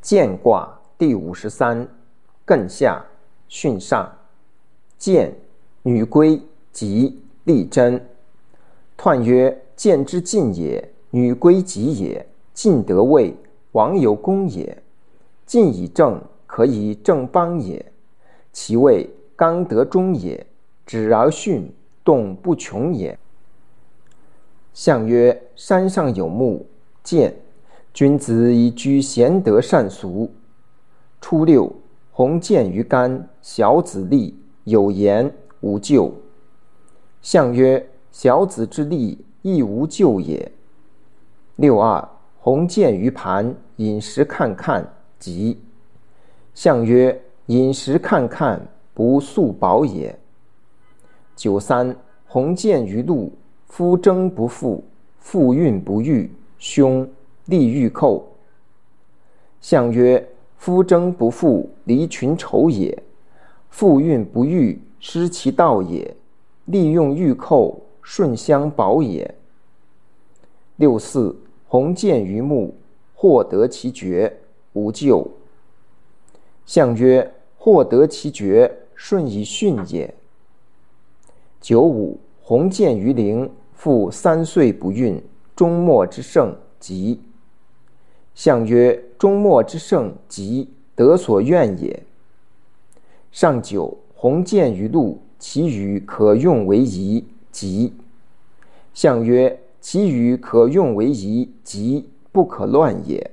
见卦第五十三，艮下，巽上。见，女归，吉，利贞。彖曰：见之进也，女归吉也。进得位，王有功也。进以正，可以正邦也。其位刚得中也，止而巽，动不穷也。象曰：山上有木，见。君子以居贤德善俗。初六，鸿渐于干，小子立，有言无咎。象曰：小子之立，亦无咎也。六二，鸿渐于盘，饮食看看，吉。象曰：饮食看看，不素饱也。九三，鸿渐于陆，夫征不复，复运不遇，凶。利欲寇。象曰：夫征不复，离群丑也；复运不遇，失其道也。利用欲寇，顺相保也。六四，鸿渐于木，获得其绝，无咎。象曰：获得其绝，顺以训也。九五，鸿渐于陵，复三岁不孕，终末之盛，吉。象曰：终末之盛，吉，得所愿也。上九，鸿渐于陆，其羽可用为仪，吉。象曰：其羽可用为仪，吉，不可乱也。